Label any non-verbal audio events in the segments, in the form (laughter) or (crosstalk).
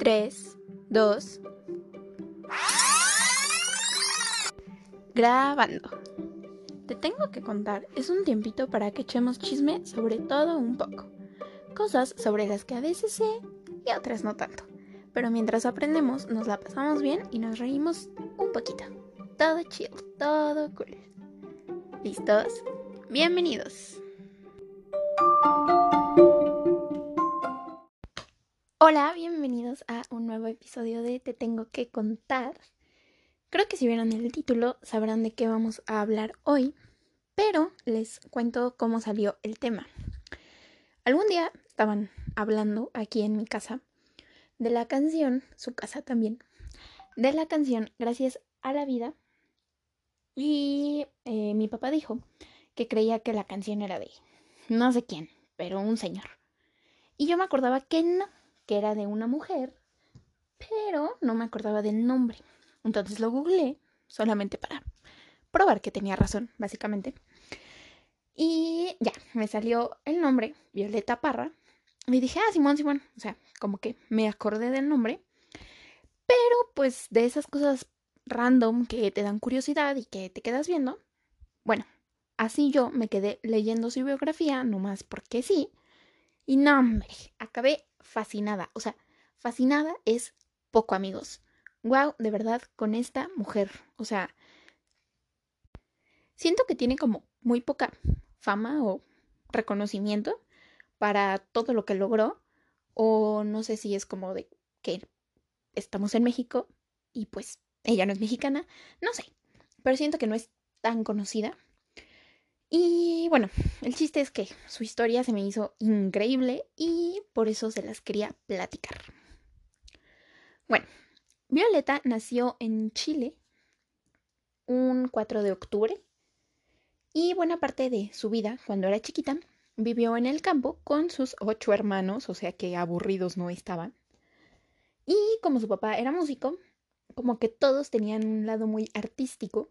3, 2. Grabando. Te tengo que contar, es un tiempito para que echemos chisme sobre todo un poco. Cosas sobre las que a veces sé y otras no tanto. Pero mientras aprendemos, nos la pasamos bien y nos reímos un poquito. Todo chill, todo cool. ¿Listos? Bienvenidos. Hola, bienvenidos a un nuevo episodio de Te tengo que contar. Creo que si vieron el título sabrán de qué vamos a hablar hoy, pero les cuento cómo salió el tema. Algún día estaban hablando aquí en mi casa de la canción, su casa también, de la canción Gracias a la vida. Y eh, mi papá dijo que creía que la canción era de no sé quién, pero un señor. Y yo me acordaba que no, que era de una mujer, pero no me acordaba del nombre. Entonces lo googleé solamente para probar que tenía razón, básicamente. Y ya, me salió el nombre, Violeta Parra. Y dije, ah, Simón, Simón. O sea, como que me acordé del nombre. Pero pues de esas cosas random que te dan curiosidad y que te quedas viendo. Bueno, así yo me quedé leyendo su biografía, nomás porque sí. Y no, hombre, acabé fascinada. O sea, fascinada es poco, amigos. Wow, de verdad, con esta mujer. O sea, siento que tiene como muy poca fama o reconocimiento para todo lo que logró. O no sé si es como de que estamos en México y pues ella no es mexicana. No sé. Pero siento que no es tan conocida. Y bueno, el chiste es que su historia se me hizo increíble y por eso se las quería platicar. Bueno, Violeta nació en Chile un 4 de octubre y buena parte de su vida, cuando era chiquita, vivió en el campo con sus ocho hermanos, o sea que aburridos no estaban. Y como su papá era músico, como que todos tenían un lado muy artístico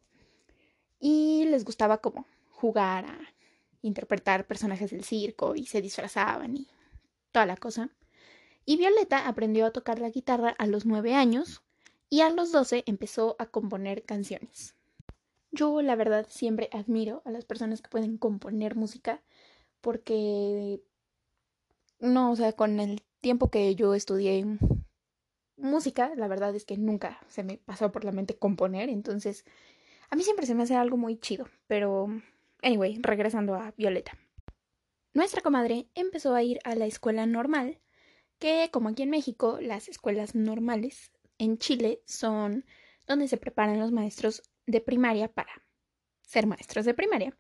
y les gustaba como jugar a interpretar personajes del circo y se disfrazaban y toda la cosa. Y Violeta aprendió a tocar la guitarra a los nueve años y a los doce empezó a componer canciones. Yo la verdad siempre admiro a las personas que pueden componer música porque no, o sea, con el tiempo que yo estudié música, la verdad es que nunca se me pasó por la mente componer, entonces a mí siempre se me hace algo muy chido, pero Anyway, regresando a Violeta. Nuestra comadre empezó a ir a la escuela normal, que como aquí en México, las escuelas normales en Chile son donde se preparan los maestros de primaria para ser maestros de primaria.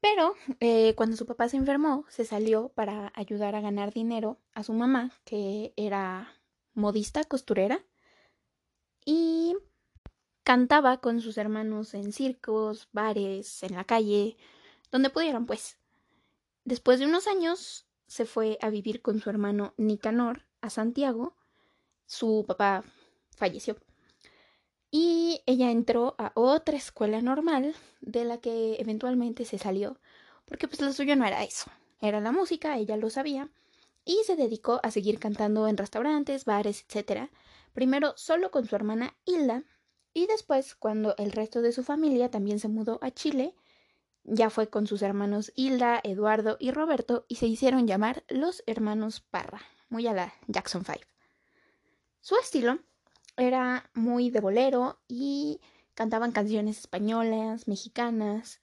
Pero eh, cuando su papá se enfermó, se salió para ayudar a ganar dinero a su mamá, que era modista, costurera, y Cantaba con sus hermanos en circos, bares, en la calle, donde pudieran, pues. Después de unos años se fue a vivir con su hermano Nicanor a Santiago. Su papá falleció. Y ella entró a otra escuela normal de la que eventualmente se salió, porque pues lo suyo no era eso, era la música, ella lo sabía, y se dedicó a seguir cantando en restaurantes, bares, etc. Primero solo con su hermana Hilda, y después, cuando el resto de su familia también se mudó a Chile, ya fue con sus hermanos Hilda, Eduardo y Roberto y se hicieron llamar los hermanos Parra, muy a la Jackson Five. Su estilo era muy de bolero y cantaban canciones españolas, mexicanas.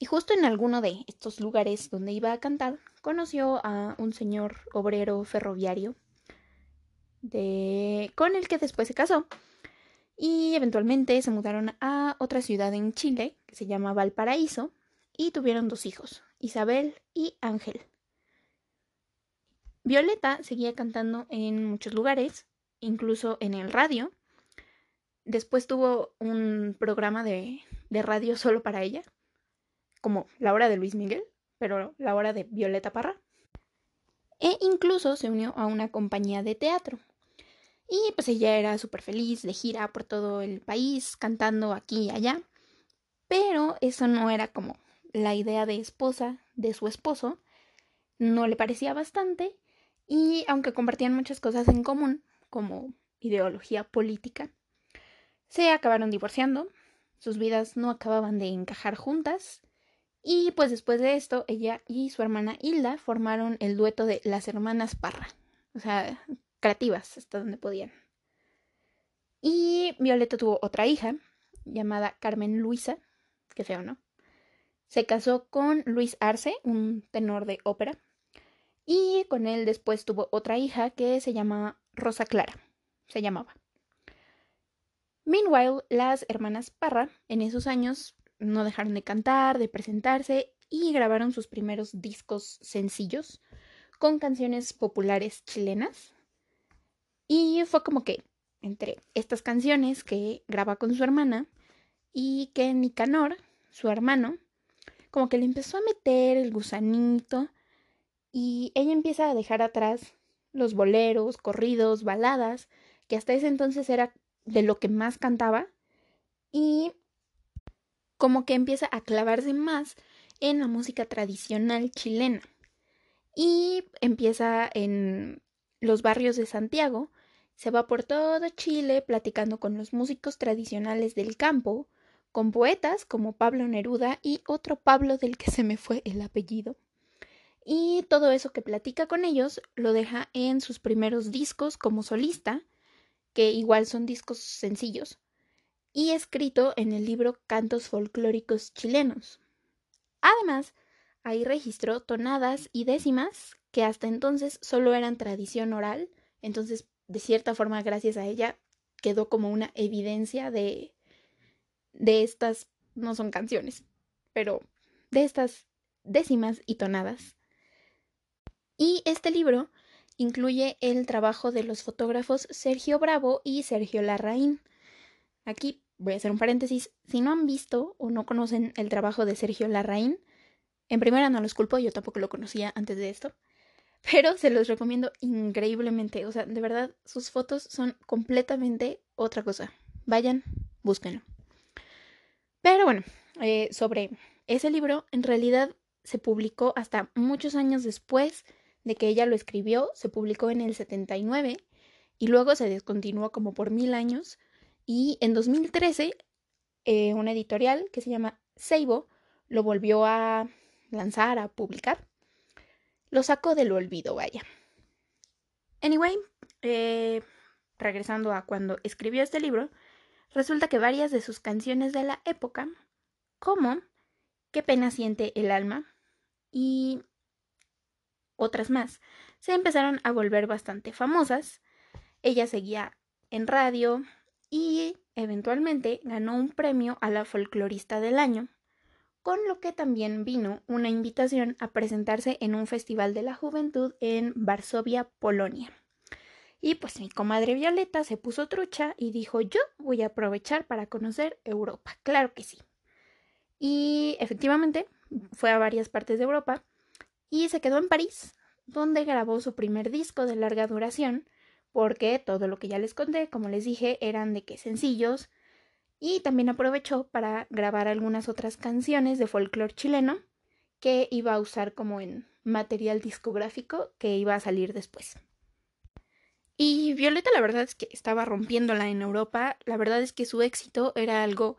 Y justo en alguno de estos lugares donde iba a cantar, conoció a un señor obrero ferroviario de... con el que después se casó y eventualmente se mudaron a otra ciudad en Chile que se llama Valparaíso y tuvieron dos hijos, Isabel y Ángel. Violeta seguía cantando en muchos lugares, incluso en el radio. Después tuvo un programa de, de radio (laughs) solo para ella, como la hora de Luis Miguel, pero la hora de Violeta Parra. E incluso se unió a una compañía de teatro, y pues ella era súper feliz de gira por todo el país, cantando aquí y allá. Pero eso no era como la idea de esposa de su esposo. No le parecía bastante. Y aunque compartían muchas cosas en común, como ideología política. Se acabaron divorciando, sus vidas no acababan de encajar juntas y pues después de esto ella y su hermana Hilda formaron el dueto de las hermanas Parra, o sea, creativas hasta donde podían. Y Violeta tuvo otra hija llamada Carmen Luisa, que feo, ¿no? Se casó con Luis Arce, un tenor de ópera, y con él después tuvo otra hija que se llama Rosa Clara, se llamaba. Meanwhile, las hermanas Parra en esos años no dejaron de cantar, de presentarse y grabaron sus primeros discos sencillos con canciones populares chilenas. Y fue como que entre estas canciones que graba con su hermana y que Nicanor, su hermano, como que le empezó a meter el gusanito y ella empieza a dejar atrás los boleros, corridos, baladas, que hasta ese entonces era de lo que más cantaba y como que empieza a clavarse más en la música tradicional chilena. Y empieza en los barrios de Santiago, se va por todo Chile platicando con los músicos tradicionales del campo, con poetas como Pablo Neruda y otro Pablo del que (laughs) se me fue el apellido. Y todo eso que platica con ellos lo deja en sus primeros discos como solista, que igual son discos sencillos, y escrito en el libro Cantos Folclóricos Chilenos. Además, ahí registró tonadas y décimas que hasta entonces solo eran tradición oral, entonces de cierta forma gracias a ella quedó como una evidencia de de estas no son canciones, pero de estas décimas y tonadas. Y este libro incluye el trabajo de los fotógrafos Sergio Bravo y Sergio Larraín. Aquí voy a hacer un paréntesis. Si no han visto o no conocen el trabajo de Sergio Larraín, en primera no los culpo, yo tampoco lo conocía antes de esto, pero se los recomiendo increíblemente. O sea, de verdad, sus fotos son completamente otra cosa. Vayan, búsquenlo. Pero bueno, eh, sobre ese libro, en realidad se publicó hasta muchos años después de que ella lo escribió, se publicó en el 79 y luego se descontinuó como por mil años y en 2013 eh, una editorial que se llama Seibo lo volvió a lanzar, a publicar. Lo sacó del olvido, vaya. Anyway, eh, regresando a cuando escribió este libro, resulta que varias de sus canciones de la época, como Qué pena siente el alma y otras más, se empezaron a volver bastante famosas. Ella seguía en radio y eventualmente ganó un premio a la folclorista del año, con lo que también vino una invitación a presentarse en un festival de la juventud en Varsovia, Polonia. Y pues mi comadre Violeta se puso trucha y dijo, yo voy a aprovechar para conocer Europa. Claro que sí. Y efectivamente fue a varias partes de Europa y se quedó en París, donde grabó su primer disco de larga duración, porque todo lo que ya les conté, como les dije, eran de que sencillos, y también aprovechó para grabar algunas otras canciones de folclore chileno que iba a usar como en material discográfico que iba a salir después. Y Violeta la verdad es que estaba rompiéndola en Europa, la verdad es que su éxito era algo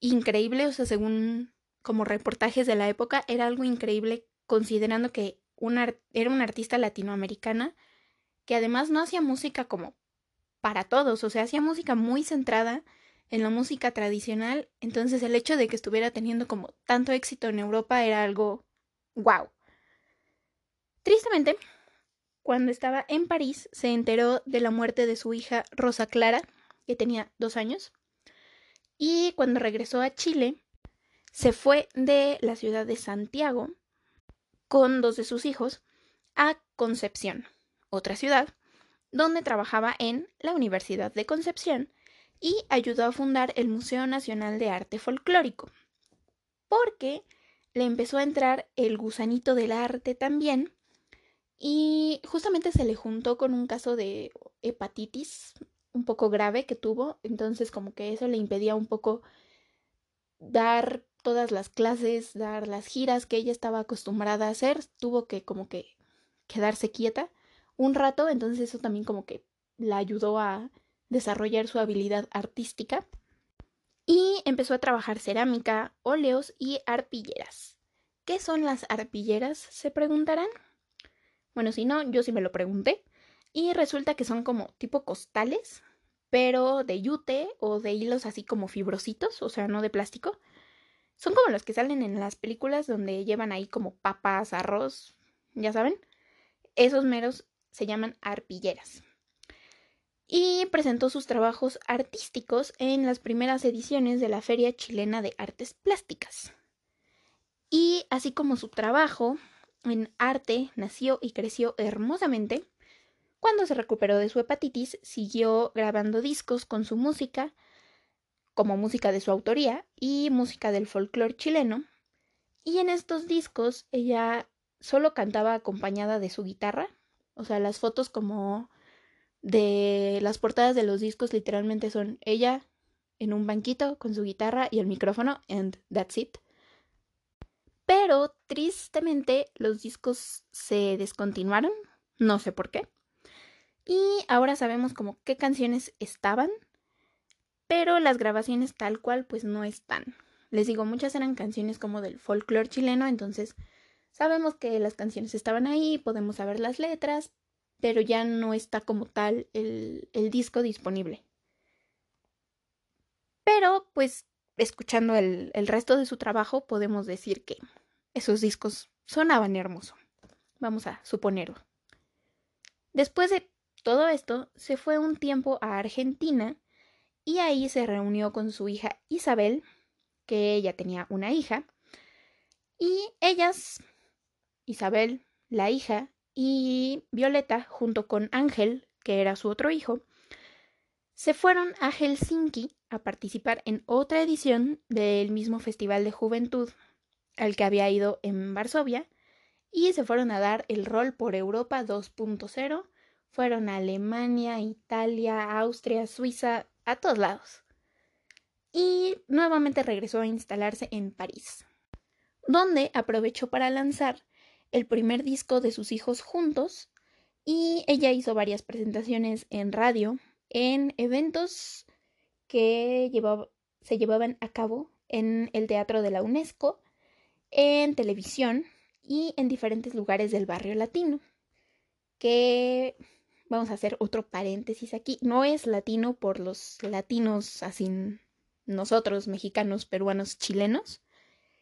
increíble, o sea, según como reportajes de la época, era algo increíble considerando que una, era una artista latinoamericana que además no hacía música como para todos, o sea, hacía música muy centrada en la música tradicional, entonces el hecho de que estuviera teniendo como tanto éxito en Europa era algo wow. Tristemente, cuando estaba en París, se enteró de la muerte de su hija Rosa Clara, que tenía dos años, y cuando regresó a Chile, se fue de la ciudad de Santiago con dos de sus hijos a Concepción, otra ciudad, donde trabajaba en la Universidad de Concepción y ayudó a fundar el Museo Nacional de Arte Folclórico, porque le empezó a entrar el gusanito del arte también y justamente se le juntó con un caso de hepatitis un poco grave que tuvo, entonces como que eso le impedía un poco dar todas las clases, dar las giras que ella estaba acostumbrada a hacer, tuvo que como que quedarse quieta un rato, entonces eso también como que la ayudó a desarrollar su habilidad artística y empezó a trabajar cerámica, óleos y arpilleras. ¿Qué son las arpilleras? Se preguntarán. Bueno, si no, yo sí me lo pregunté. Y resulta que son como tipo costales, pero de yute o de hilos así como fibrositos, o sea, no de plástico. Son como los que salen en las películas donde llevan ahí como papas, arroz, ya saben. Esos meros se llaman arpilleras. Y presentó sus trabajos artísticos en las primeras ediciones de la Feria Chilena de Artes Plásticas. Y así como su trabajo en arte nació y creció hermosamente, cuando se recuperó de su hepatitis, siguió grabando discos con su música, como música de su autoría y música del folclore chileno. Y en estos discos ella solo cantaba acompañada de su guitarra. O sea, las fotos como de las portadas de los discos literalmente son ella en un banquito con su guitarra y el micrófono, and that's it. Pero tristemente los discos se descontinuaron, no sé por qué. Y ahora sabemos como qué canciones estaban, pero las grabaciones tal cual pues no están. Les digo, muchas eran canciones como del folclore chileno, entonces sabemos que las canciones estaban ahí, podemos saber las letras, pero ya no está como tal el, el disco disponible. Pero pues escuchando el, el resto de su trabajo podemos decir que esos discos sonaban hermoso. Vamos a suponerlo. Después de todo esto, se fue un tiempo a Argentina y ahí se reunió con su hija Isabel, que ella tenía una hija, y ellas, Isabel, la hija, y Violeta, junto con Ángel, que era su otro hijo, se fueron a Helsinki a participar en otra edición del mismo Festival de Juventud al que había ido en Varsovia y se fueron a dar el rol por Europa 2.0 fueron a Alemania, Italia, Austria, Suiza, a todos lados. Y nuevamente regresó a instalarse en París, donde aprovechó para lanzar el primer disco de sus hijos juntos y ella hizo varias presentaciones en radio, en eventos que se llevaban a cabo en el Teatro de la UNESCO, en televisión y en diferentes lugares del barrio latino, que vamos a hacer otro paréntesis aquí. No es latino por los latinos así nosotros, mexicanos, peruanos, chilenos,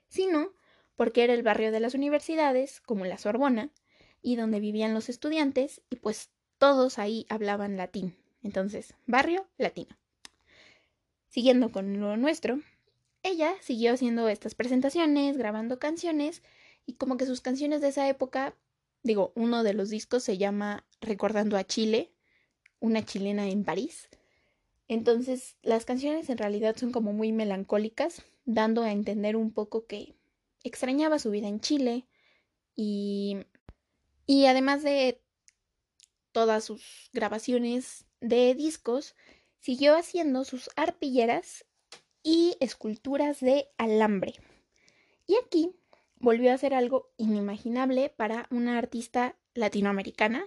sino porque era el barrio de las universidades, como la Sorbona, y donde vivían los estudiantes, y pues todos ahí hablaban latín. Entonces, barrio latino. Siguiendo con lo nuestro, ella siguió haciendo estas presentaciones, grabando canciones, y como que sus canciones de esa época digo, uno de los discos se llama Recordando a Chile, una chilena en París. Entonces, las canciones en realidad son como muy melancólicas, dando a entender un poco que extrañaba su vida en Chile y, y además de todas sus grabaciones de discos, siguió haciendo sus arpilleras y esculturas de alambre. Y aquí volvió a hacer algo inimaginable para una artista latinoamericana,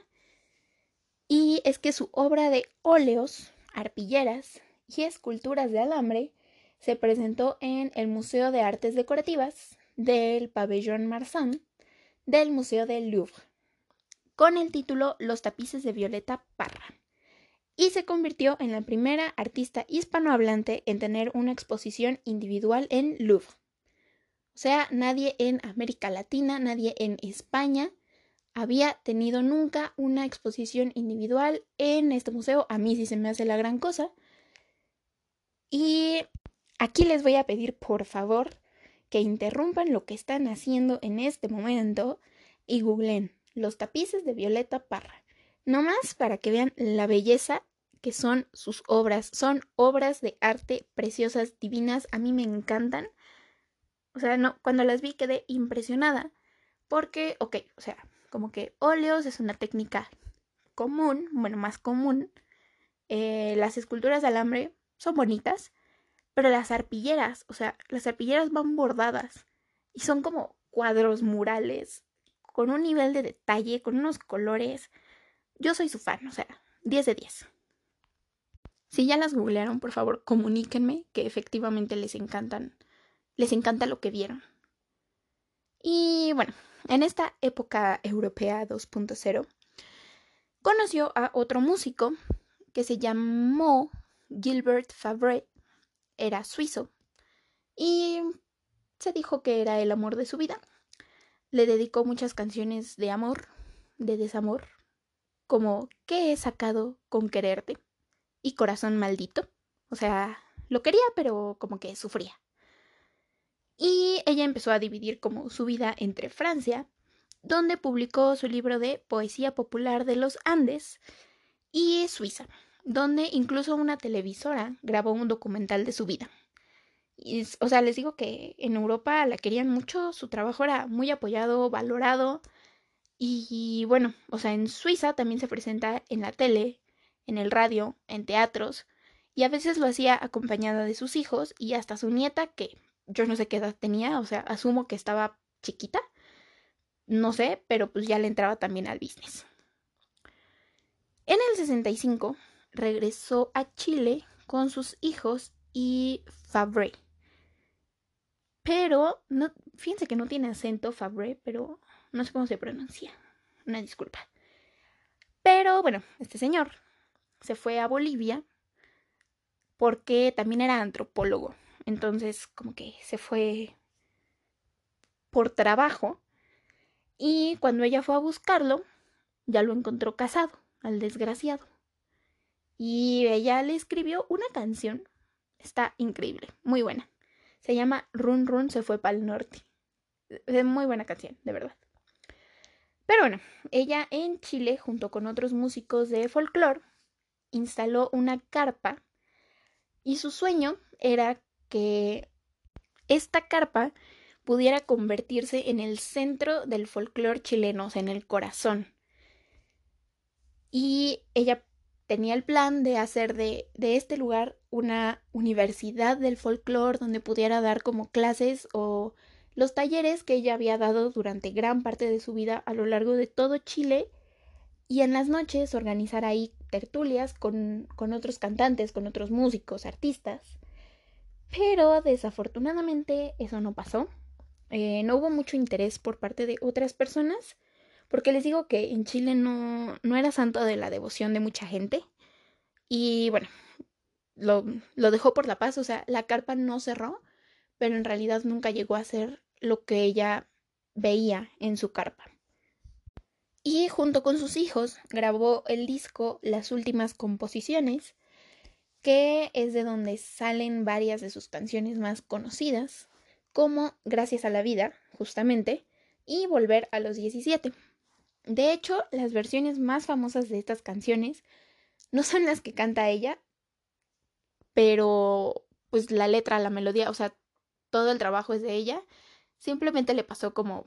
y es que su obra de óleos, arpilleras y esculturas de alambre se presentó en el Museo de Artes Decorativas del Pabellón Marsan del Museo del Louvre, con el título Los tapices de Violeta Parra, y se convirtió en la primera artista hispanohablante en tener una exposición individual en Louvre. O sea, nadie en América Latina, nadie en España había tenido nunca una exposición individual en este museo. A mí sí se me hace la gran cosa. Y aquí les voy a pedir, por favor, que interrumpan lo que están haciendo en este momento y googlen los tapices de Violeta Parra. No más para que vean la belleza que son sus obras. Son obras de arte preciosas, divinas. A mí me encantan. O sea, no, cuando las vi quedé impresionada porque, ok, o sea, como que óleos es una técnica común, bueno, más común. Eh, las esculturas de alambre son bonitas, pero las arpilleras, o sea, las arpilleras van bordadas y son como cuadros murales con un nivel de detalle, con unos colores. Yo soy su fan, o sea, 10 de 10. Si ya las googlearon, por favor, comuníquenme que efectivamente les encantan, les encanta lo que vieron. Y bueno, en esta época europea 2.0, conoció a otro músico que se llamó Gilbert Fabre. Era suizo y se dijo que era el amor de su vida. Le dedicó muchas canciones de amor, de desamor, como ¿Qué he sacado con quererte? y Corazón maldito. O sea, lo quería, pero como que sufría. Y ella empezó a dividir como su vida entre Francia, donde publicó su libro de Poesía Popular de los Andes, y Suiza, donde incluso una televisora grabó un documental de su vida. o sea, les digo que en Europa la querían mucho, su trabajo era muy apoyado, valorado, y bueno, o sea, en Suiza también se presenta en la tele, en el radio, en teatros, y a veces lo hacía acompañada de sus hijos y hasta su nieta, que yo no sé qué edad tenía, o sea, asumo que estaba chiquita, no sé, pero pues ya le entraba también al business. En el 65 regresó a Chile con sus hijos y Fabre. Pero, no, fíjense que no tiene acento Fabre, pero no sé cómo se pronuncia. Una disculpa. Pero bueno, este señor se fue a Bolivia porque también era antropólogo. Entonces, como que se fue por trabajo. Y cuando ella fue a buscarlo, ya lo encontró casado, al desgraciado. Y ella le escribió una canción. Está increíble, muy buena. Se llama Run Run se fue para el norte. Es muy buena canción, de verdad. Pero bueno, ella en Chile, junto con otros músicos de folclore, instaló una carpa y su sueño era que esta carpa pudiera convertirse en el centro del folclore chileno, o sea, en el corazón. Y ella tenía el plan de hacer de, de este lugar una universidad del folclore donde pudiera dar como clases o los talleres que ella había dado durante gran parte de su vida a lo largo de todo Chile y en las noches organizar ahí tertulias con, con otros cantantes, con otros músicos, artistas. Pero desafortunadamente eso no pasó. Eh, no hubo mucho interés por parte de otras personas, porque les digo que en Chile no, no era santo de la devoción de mucha gente. Y bueno, lo, lo dejó por la paz, o sea, la carpa no cerró, pero en realidad nunca llegó a ser lo que ella veía en su carpa y junto con sus hijos grabó el disco Las últimas composiciones, que es de donde salen varias de sus canciones más conocidas, como Gracias a la vida, justamente, y Volver a los 17. De hecho, las versiones más famosas de estas canciones no son las que canta ella, pero pues la letra, la melodía, o sea, todo el trabajo es de ella. Simplemente le pasó como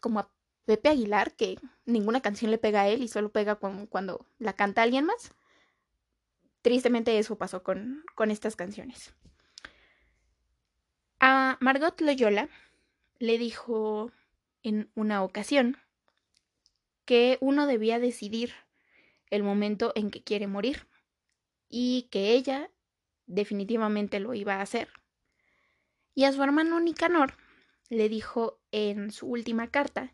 como a Pepe Aguilar, que ninguna canción le pega a él y solo pega cuando, la canta alguien más. Tristemente eso pasó con, con estas canciones. A Margot Loyola le dijo en una ocasión que uno debía decidir el momento en que quiere morir y que ella definitivamente lo iba a hacer. Y a su hermano Nicanor le dijo en su última carta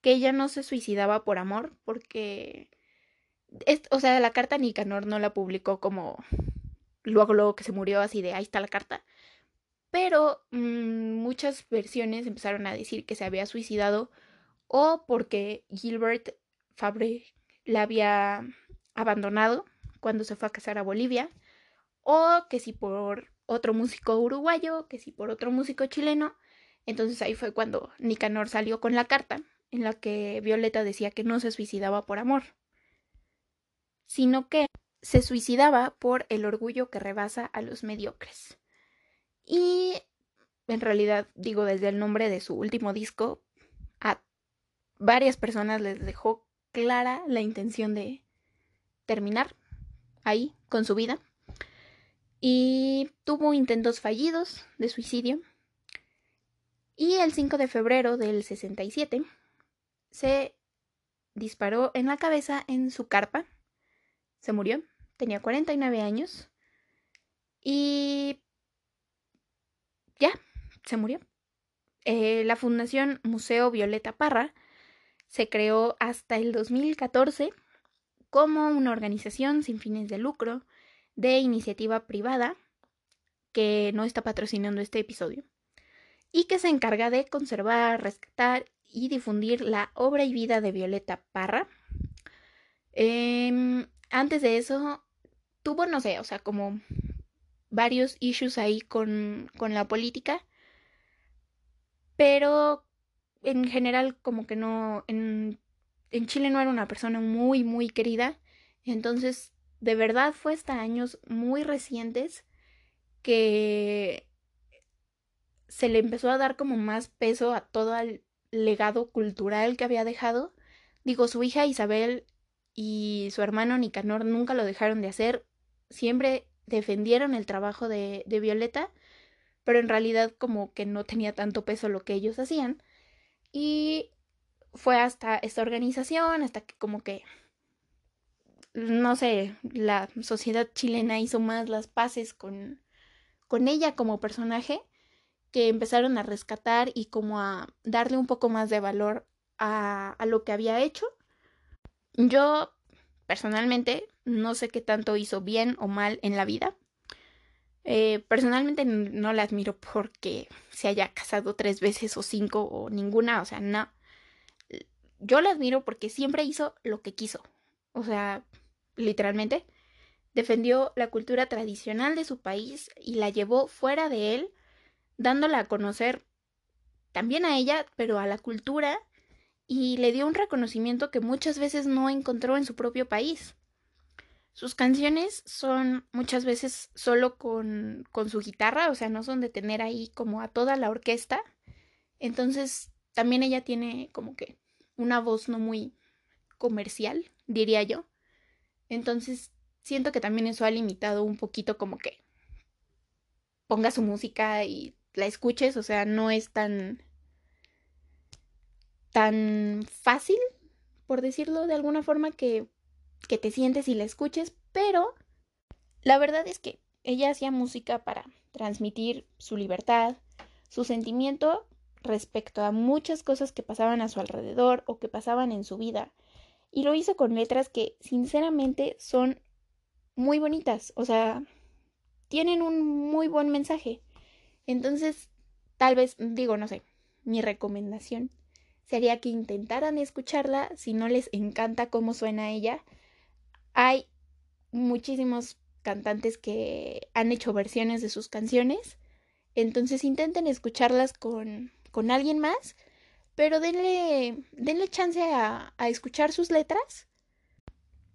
que ella no se suicidaba por amor, porque, o sea, la carta Nicanor no la publicó como luego, luego que se murió así de ahí está la carta, pero mm, muchas versiones empezaron a decir que se había suicidado o porque Gilbert Fabre la había abandonado cuando se fue a casar a Bolivia, o que si por otro músico uruguayo, que si por otro músico chileno. Entonces ahí fue cuando Nicanor salió con la carta en la que Violeta decía que no se suicidaba por amor, sino que se suicidaba por el orgullo que rebasa a los mediocres. Y en realidad, digo, desde el nombre de su último disco, varias personas les dejó clara la intención de terminar ahí con su vida. Y tuvo intentos fallidos de suicidio. Y el 5 de febrero del 67 se disparó en la cabeza en su carpa, se murió, tenía 49 años y ya, se murió. Eh, la Fundación Museo Violeta Parra se creó hasta el 2014 como una organización sin fines de lucro de iniciativa privada que no está patrocinando este episodio y que se encarga de conservar, rescatar y difundir la obra y vida de Violeta Parra. Em, antes de eso, tuvo, no sé, o sea, como varios issues ahí con, con la política, pero en general como que no, en, en Chile no era una persona muy, muy querida, entonces de verdad fue hasta años muy recientes que se le empezó a dar como más peso a todo el legado cultural que había dejado. Digo, su hija Isabel y su hermano Nicanor nunca lo dejaron de hacer, siempre defendieron el trabajo de, de Violeta, pero en realidad como que no tenía tanto peso lo que ellos hacían. Y fue hasta esta organización, hasta que como que, no sé, la sociedad chilena hizo más las paces con, con ella como personaje, que empezaron a rescatar y como a darle un poco más de valor a, a lo que había hecho. Yo, personalmente, no sé qué tanto hizo bien o mal en la vida. Eh, personalmente no la admiro porque se haya casado tres veces o cinco o ninguna, o sea, no. Yo la admiro porque siempre hizo lo que quiso. O sea, literalmente, defendió la cultura tradicional de su país y la llevó fuera de él, dándola a conocer también a ella, pero a la cultura, y le dio un reconocimiento que muchas veces no encontró en su propio país. Sus canciones son muchas veces solo con, con su guitarra, o sea, no son de tener ahí como a toda la orquesta. Entonces, también ella tiene como que una voz no muy comercial, diría yo. Entonces, siento que también eso ha limitado un poquito como que ponga su música y la escuches, o sea, no es tan tan fácil, por decirlo de alguna forma, que que te sientes y la escuches, pero la verdad es que ella hacía música para transmitir su libertad, su sentimiento respecto a muchas cosas que pasaban a su alrededor o que pasaban en su vida. Y lo hizo con letras que sinceramente son muy bonitas, o sea, tienen un muy buen mensaje. Entonces, tal vez, digo, no sé, mi recomendación sería que intentaran escucharla si no les encanta cómo suena ella, hay muchísimos cantantes que han hecho versiones de sus canciones. Entonces intenten escucharlas con, con alguien más, pero denle, denle chance a, a, escuchar sus letras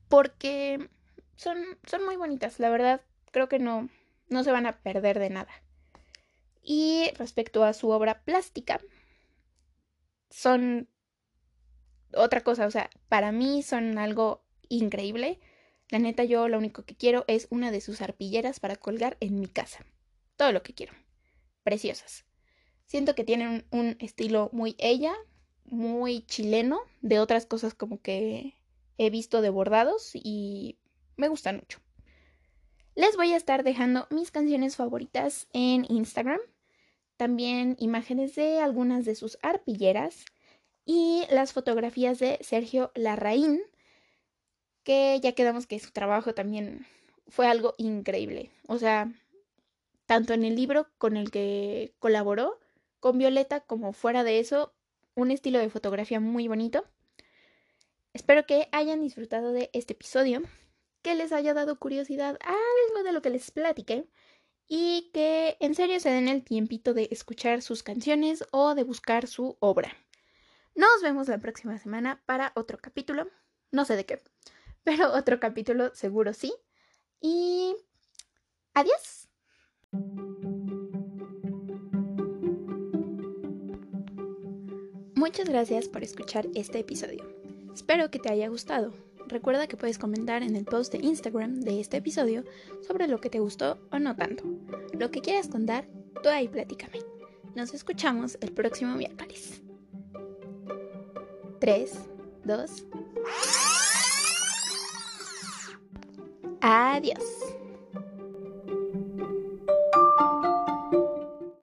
porque son, son muy bonitas, la verdad creo que no, no se van a perder de nada. Y respecto a su obra plástica, son otra cosa, o sea, para mí son algo increíble. La neta, yo lo único que quiero es una de sus arpilleras para colgar en mi casa. Todo lo que quiero. Preciosas. Siento que tienen un, estilo muy ella, muy chileno, de otras cosas como que he visto de bordados y me gustan mucho. Les voy a estar dejando mis canciones favoritas en Instagram, también imágenes de algunas de sus arpilleras y las fotografías de Sergio Larraín, que ya quedamos que su trabajo también fue algo increíble. O sea, tanto en el libro con el que colaboró con Violeta como fuera de eso, un estilo de fotografía muy bonito. Espero que hayan disfrutado de este episodio, que les haya dado curiosidad algo de lo que les platiqué y que en serio se den el tiempito de escuchar sus canciones o de buscar su obra. Nos vemos la próxima semana para otro capítulo, no sé de qué pero otro capítulo seguro sí. Y adiós. Muchas gracias por escuchar este episodio. Espero que te haya gustado. Recuerda que puedes comentar en el post de Instagram de este episodio sobre lo que te gustó o no tanto. Lo que quieras contar, tú ahí platícame. Nos escuchamos el próximo miércoles. 3, 2, Adiós.